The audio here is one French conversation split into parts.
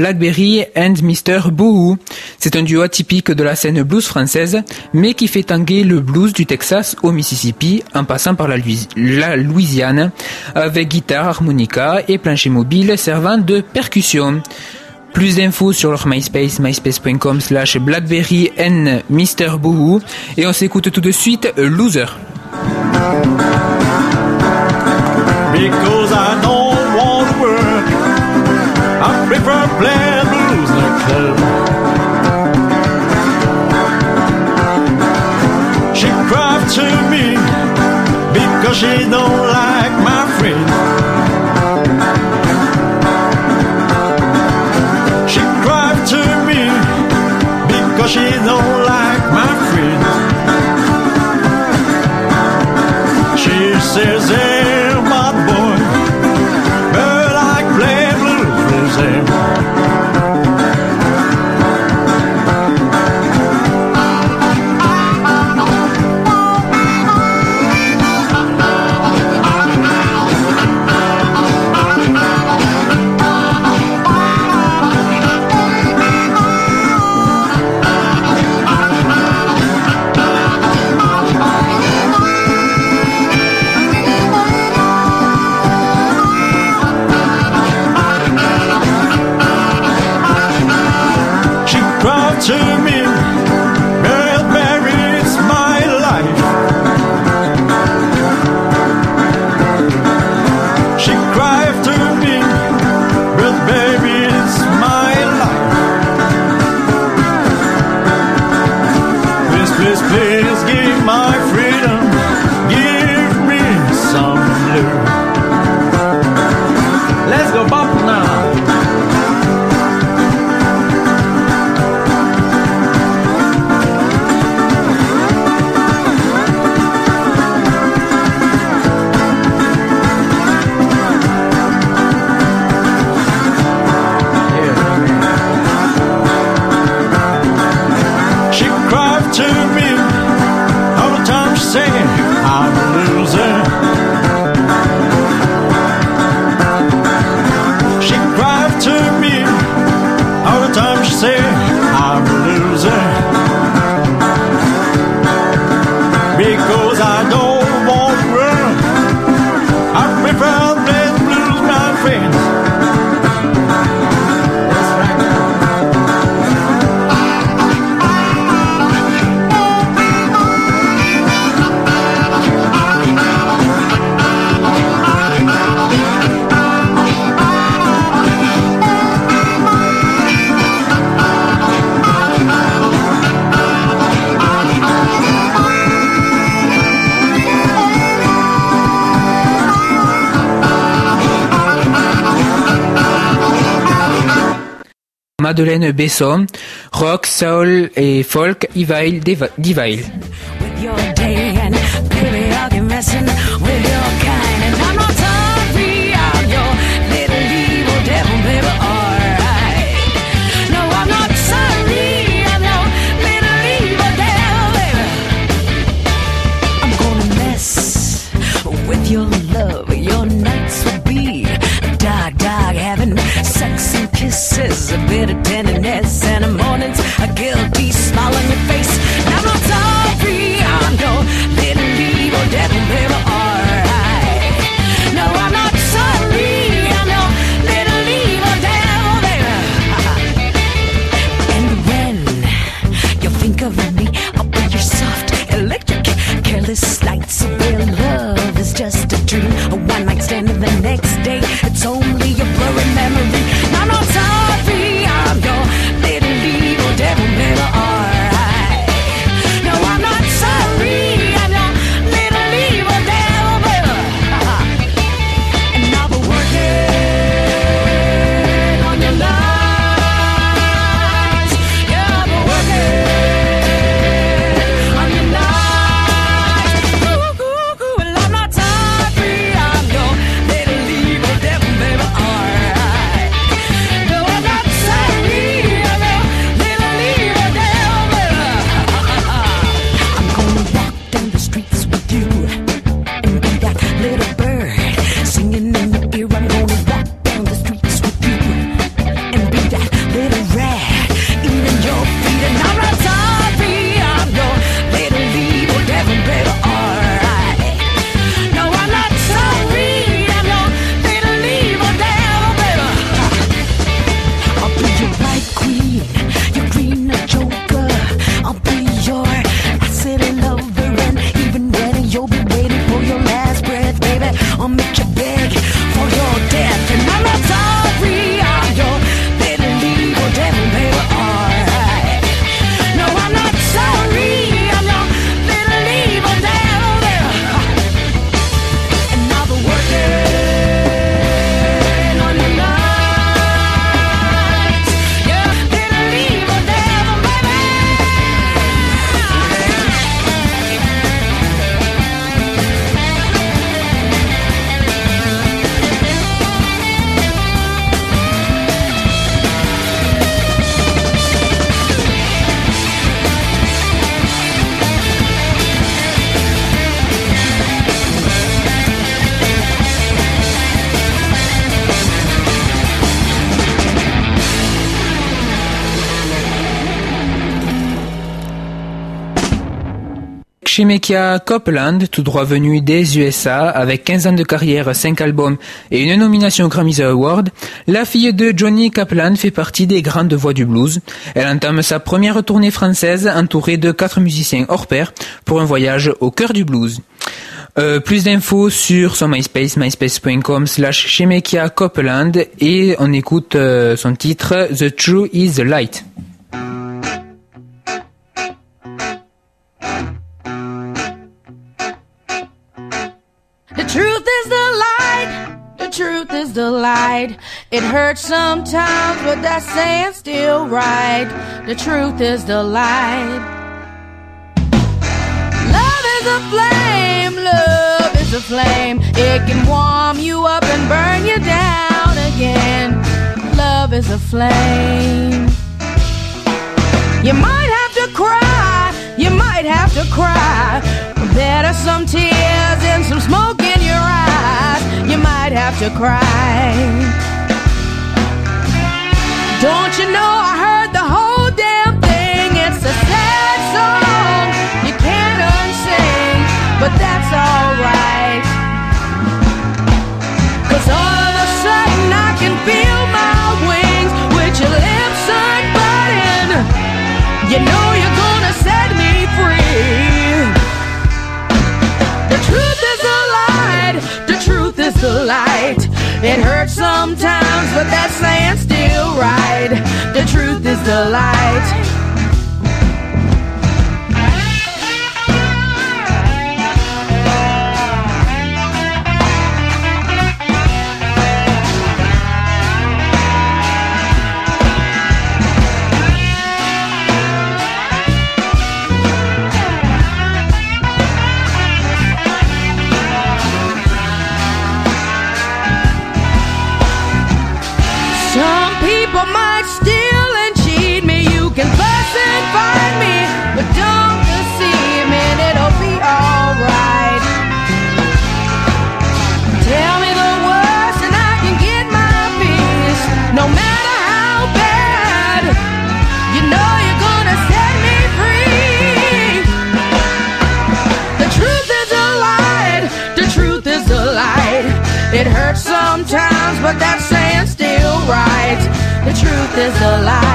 Blackberry and Mr. Boohoo. C'est un duo atypique de la scène blues française, mais qui fait tanguer le blues du Texas au Mississippi en passant par la, Louisiane, avec guitare, harmonica et plancher mobile servant de percussion. Plus d'infos sur leur MySpace, myspace.com slash Blackberry and Mr. Boohoo. Et on s'écoute tout de suite Loser. I prefer playing blues in a. She cried to me because she don't like my friends. Madeleine Besson, rock, soul et folk, Evil, Divile. Shemekia Copeland, tout droit venu des USA, avec 15 ans de carrière, 5 albums et une nomination Grammy Award, la fille de Johnny Kaplan fait partie des grandes voix du blues. Elle entame sa première tournée française entourée de quatre musiciens hors pair pour un voyage au cœur du blues. Euh, plus d'infos sur son MySpace, myspace.com slash Shemekia Copeland et on écoute euh, son titre The True is the Light. It hurts sometimes, but that saying's still right. The truth is the light. Love is a flame, love is a flame. It can warm you up and burn you down again. Love is a flame. You might have to cry, you might have to cry. Better some tears and some smoke in your eyes. You might have to cry. Don't you know I heard the whole damn thing? It's a sad song you can't unsing, but that's alright. Cause all of a sudden I can feel my wings with your lips unbuttoned. You know you're gonna set me free. The truth is a light, the truth is the light. It hurts sometimes, but that's saying's still right. The truth is the light. But that saying's still right. The truth is a light.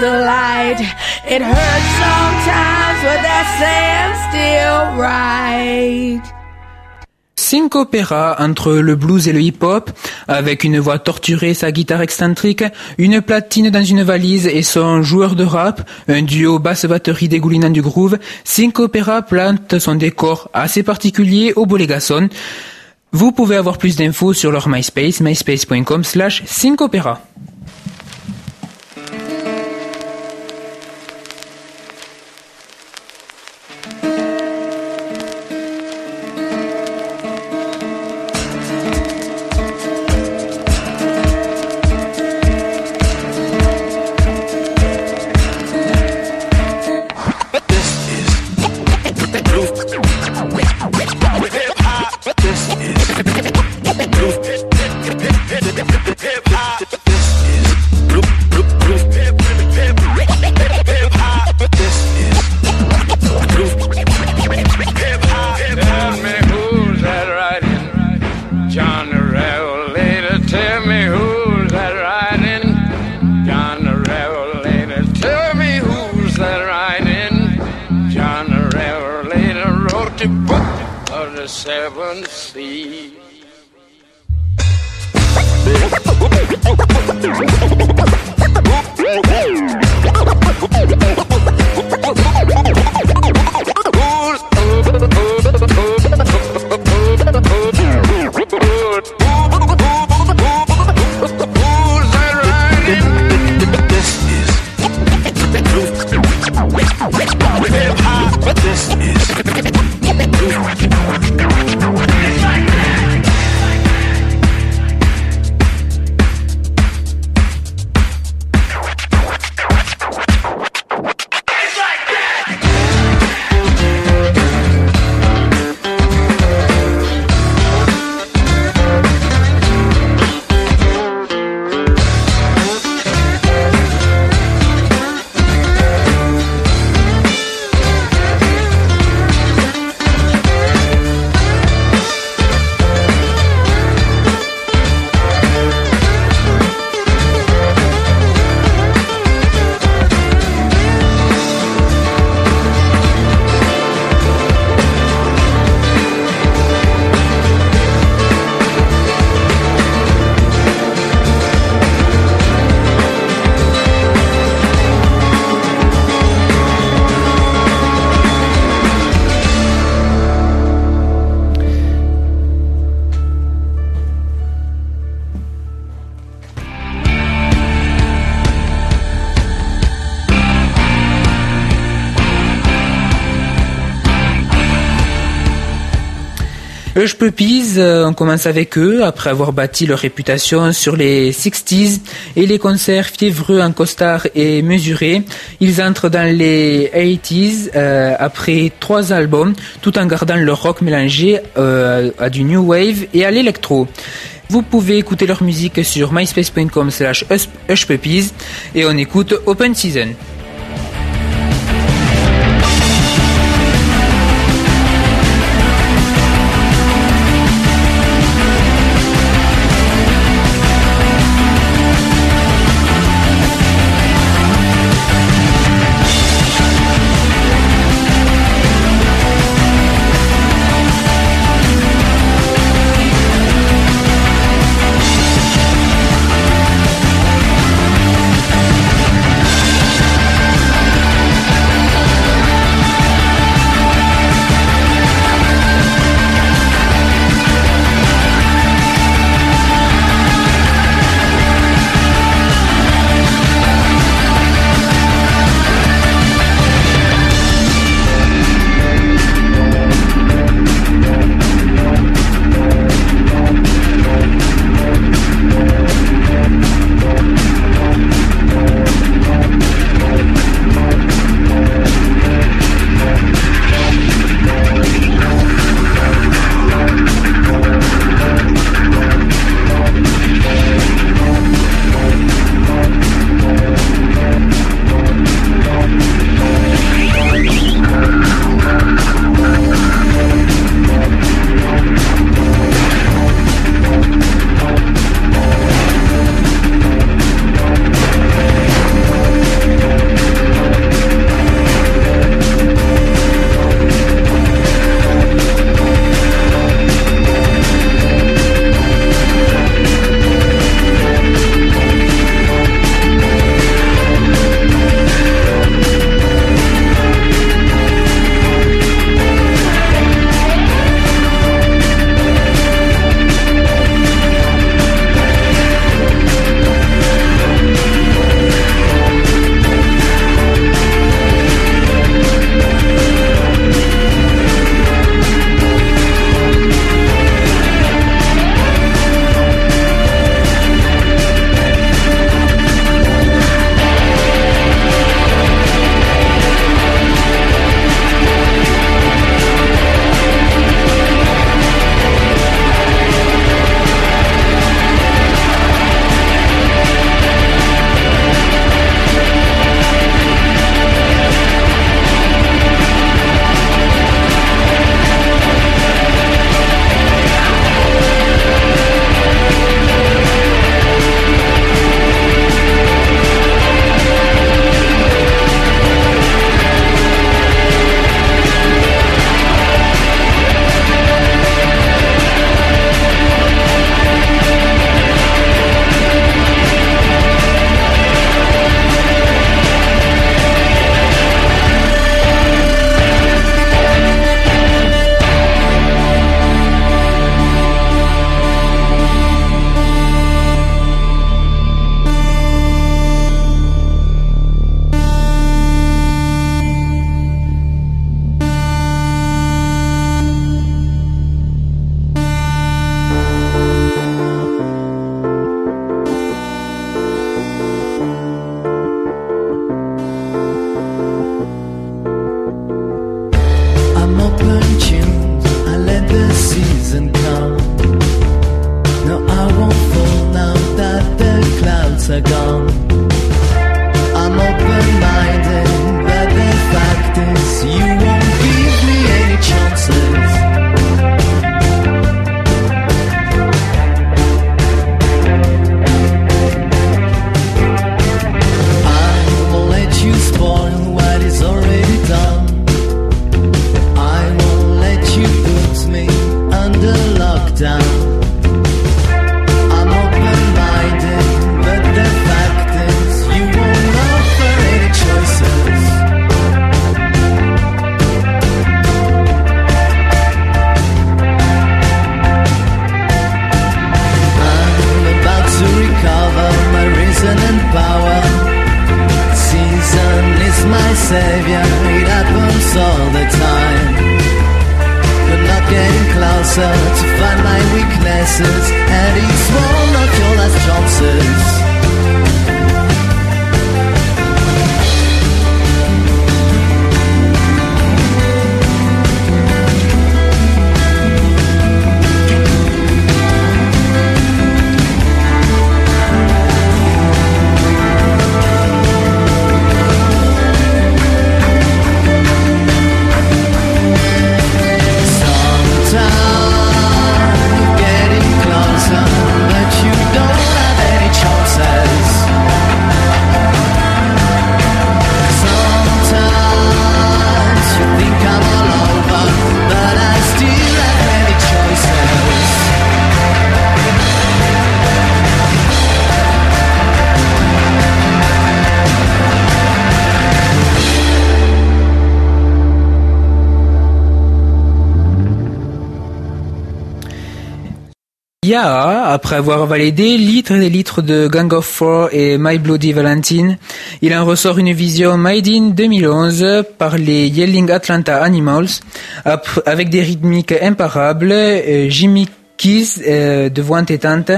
The light. Entre le blues et le hip-hop, avec une voix torturée, sa guitare excentrique, une platine dans une valise et son joueur de rap, un duo basse-batterie dégoulinant du groove, Syncopera plante son décor assez particulier au Bolégason. Vous pouvez avoir plus d'infos sur leur MySpace, myspace.com slash Syncopera. Hush Puppies, euh, on commence avec eux après avoir bâti leur réputation sur les 60s et les concerts fiévreux en costard et mesurés. Ils entrent dans les 80s euh, après trois albums tout en gardant leur rock mélangé euh, à du new wave et à l'électro. Vous pouvez écouter leur musique sur myspace.com slash et on écoute Open Season. I let the season come. No, I won't fall now that the clouds are gone. Yaa, après avoir validé litres et litres de Gang of Four et My Bloody Valentine, il en ressort une vision Made in 2011 par les Yelling Atlanta Animals, avec des rythmiques imparables, euh, Jimmy Keys euh, de voix entêtante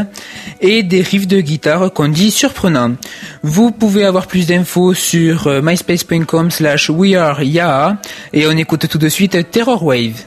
et des riffs de guitare qu'on dit surprenants. Vous pouvez avoir plus d'infos sur euh, myspace.com slash weareyaa et on écoute tout de suite Terror Wave.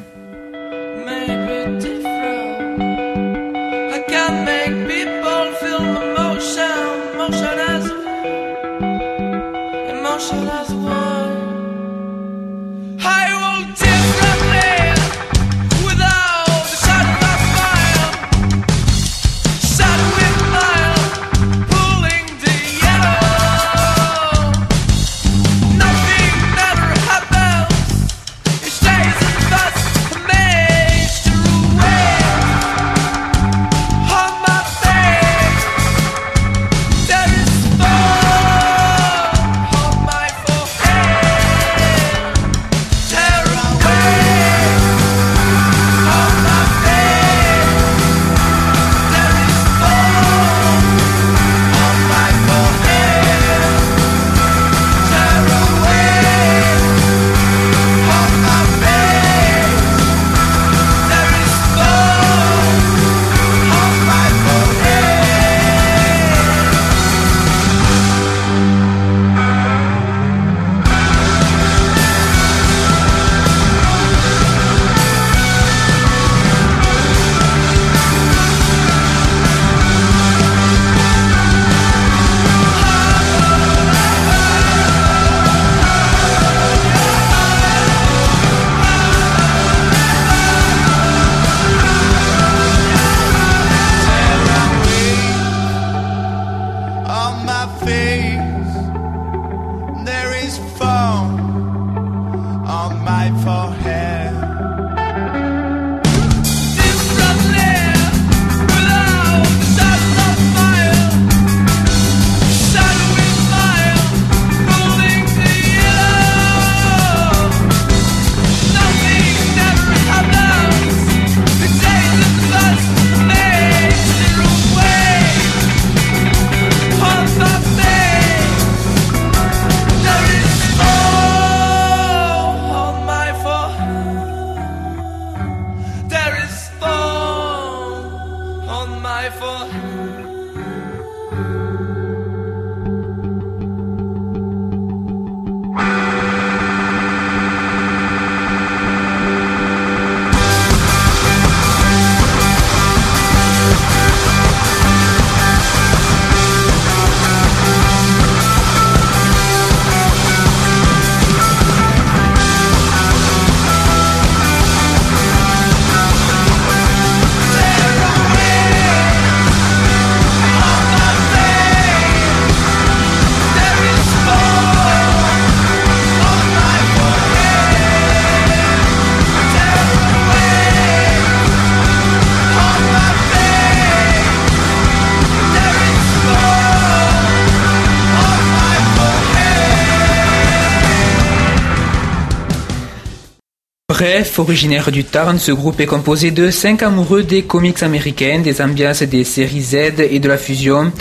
Originaire du Tarn, ce groupe est composé de cinq amoureux des comics américains, des ambiances des séries Z et de la fusion.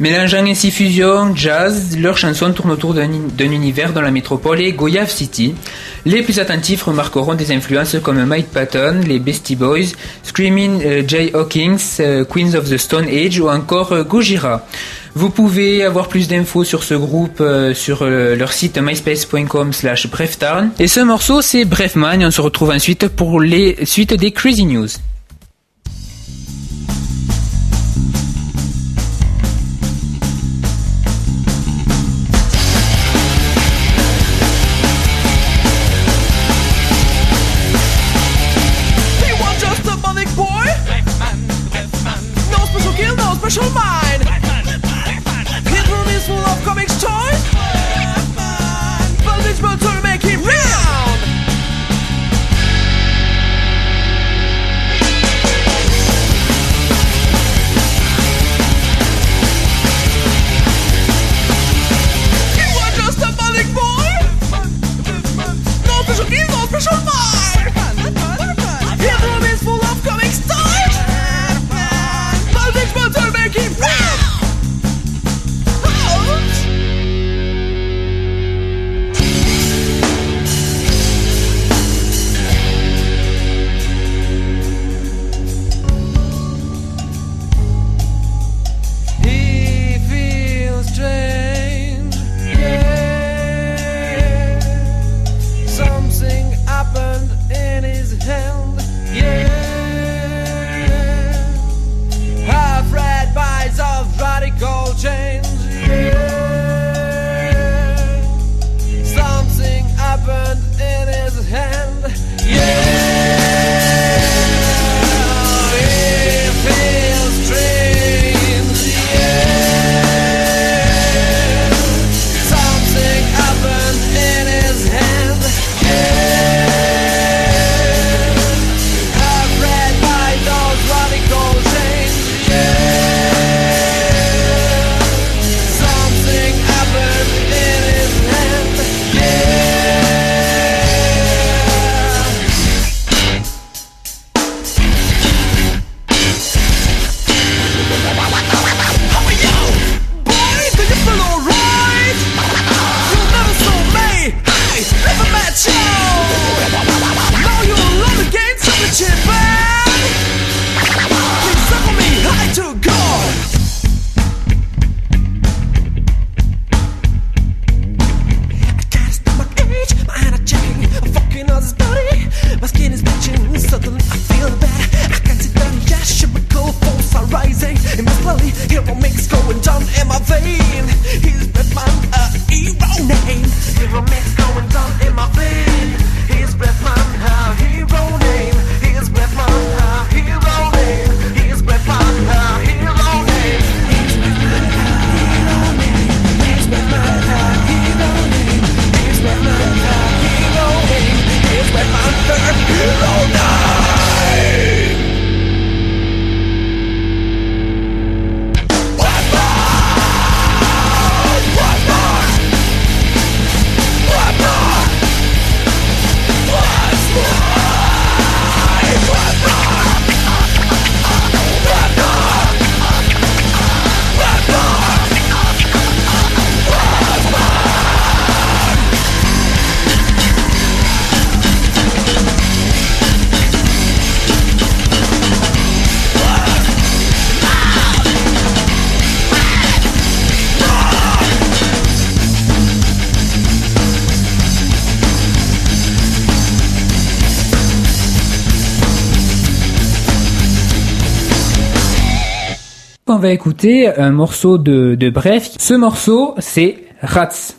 Mélangeant ainsi fusion, jazz, leurs chansons tournent autour d'un univers dans la métropole et Goyave City. Les plus attentifs remarqueront des influences comme Mike Patton, les Beastie Boys, Screaming euh, Jay Hawkins, euh, Queens of the Stone Age ou encore euh, Gojira. Vous pouvez avoir plus d'infos sur ce groupe euh, sur euh, leur site myspace.com slash breftarn. Et ce morceau, c'est Brefman et on se retrouve ensuite pour les suites des Crazy News. on va écouter un morceau de, de Bref. Ce morceau, c'est Rats.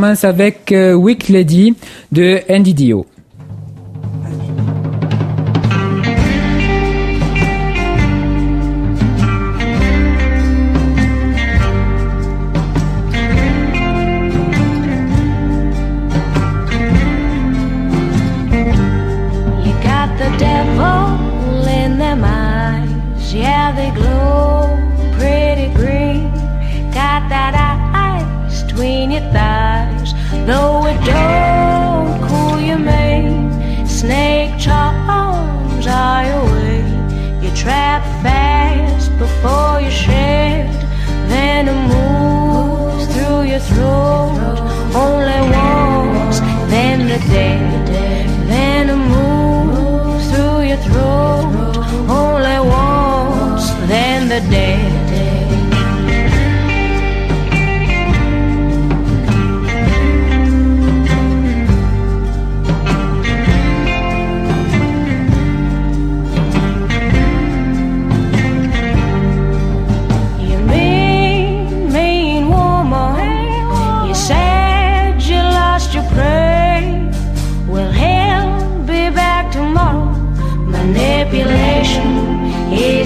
Commence avec euh, Weak Lady de Andy Dio.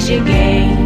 is your game.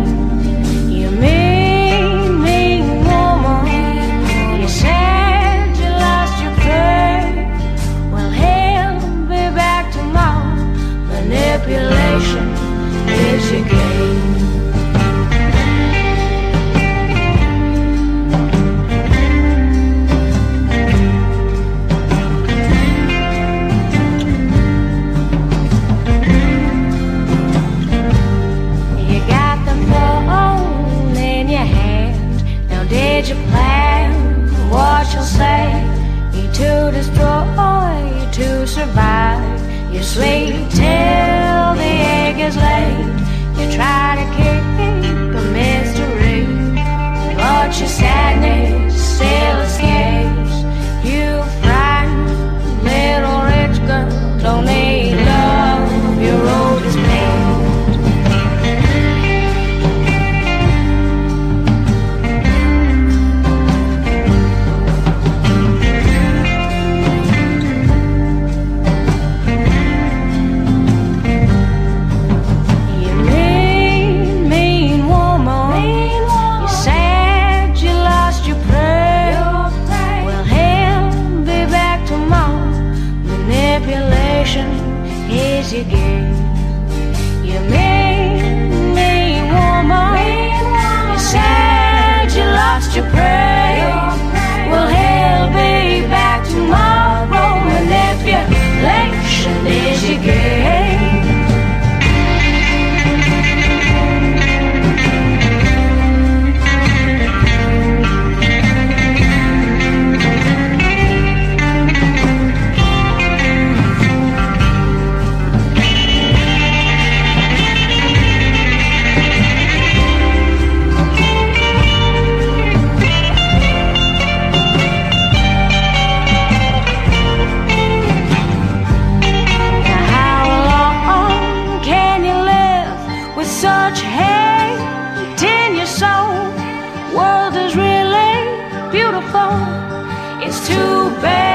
phone. It's too bad.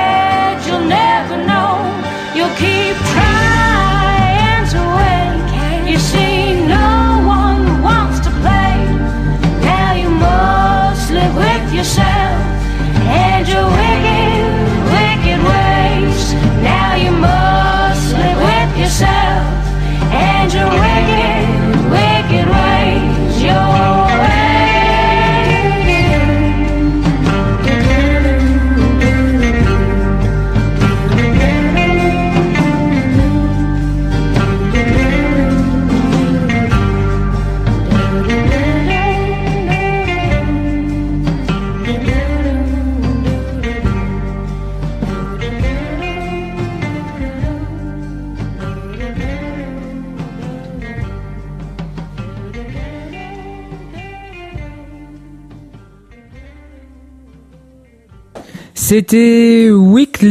C'était Week,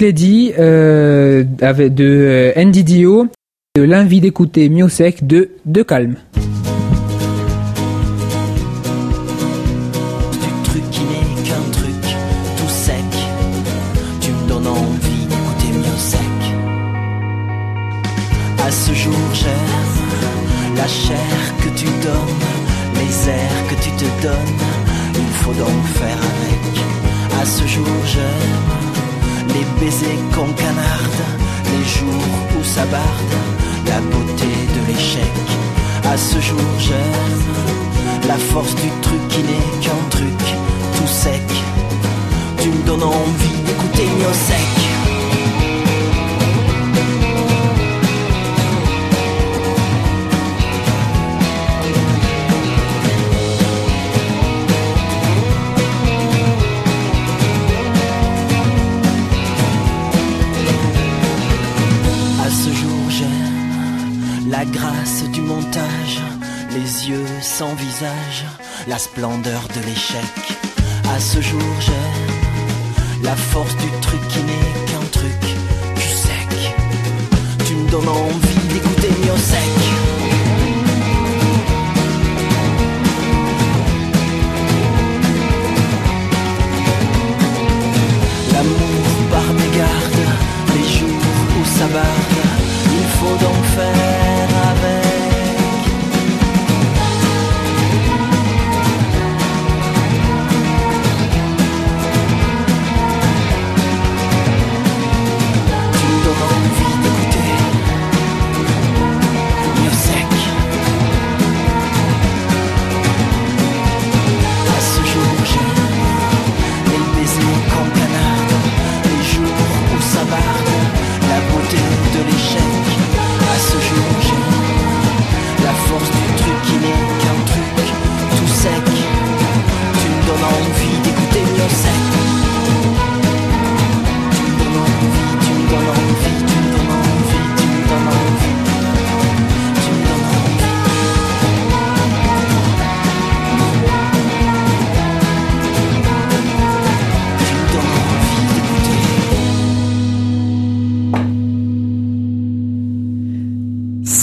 Lady euh, de euh, NDDO, de l'invite d'écouter Music de De Calme. force du splendeur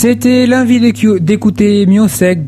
C'était l'envie d'écouter Miosek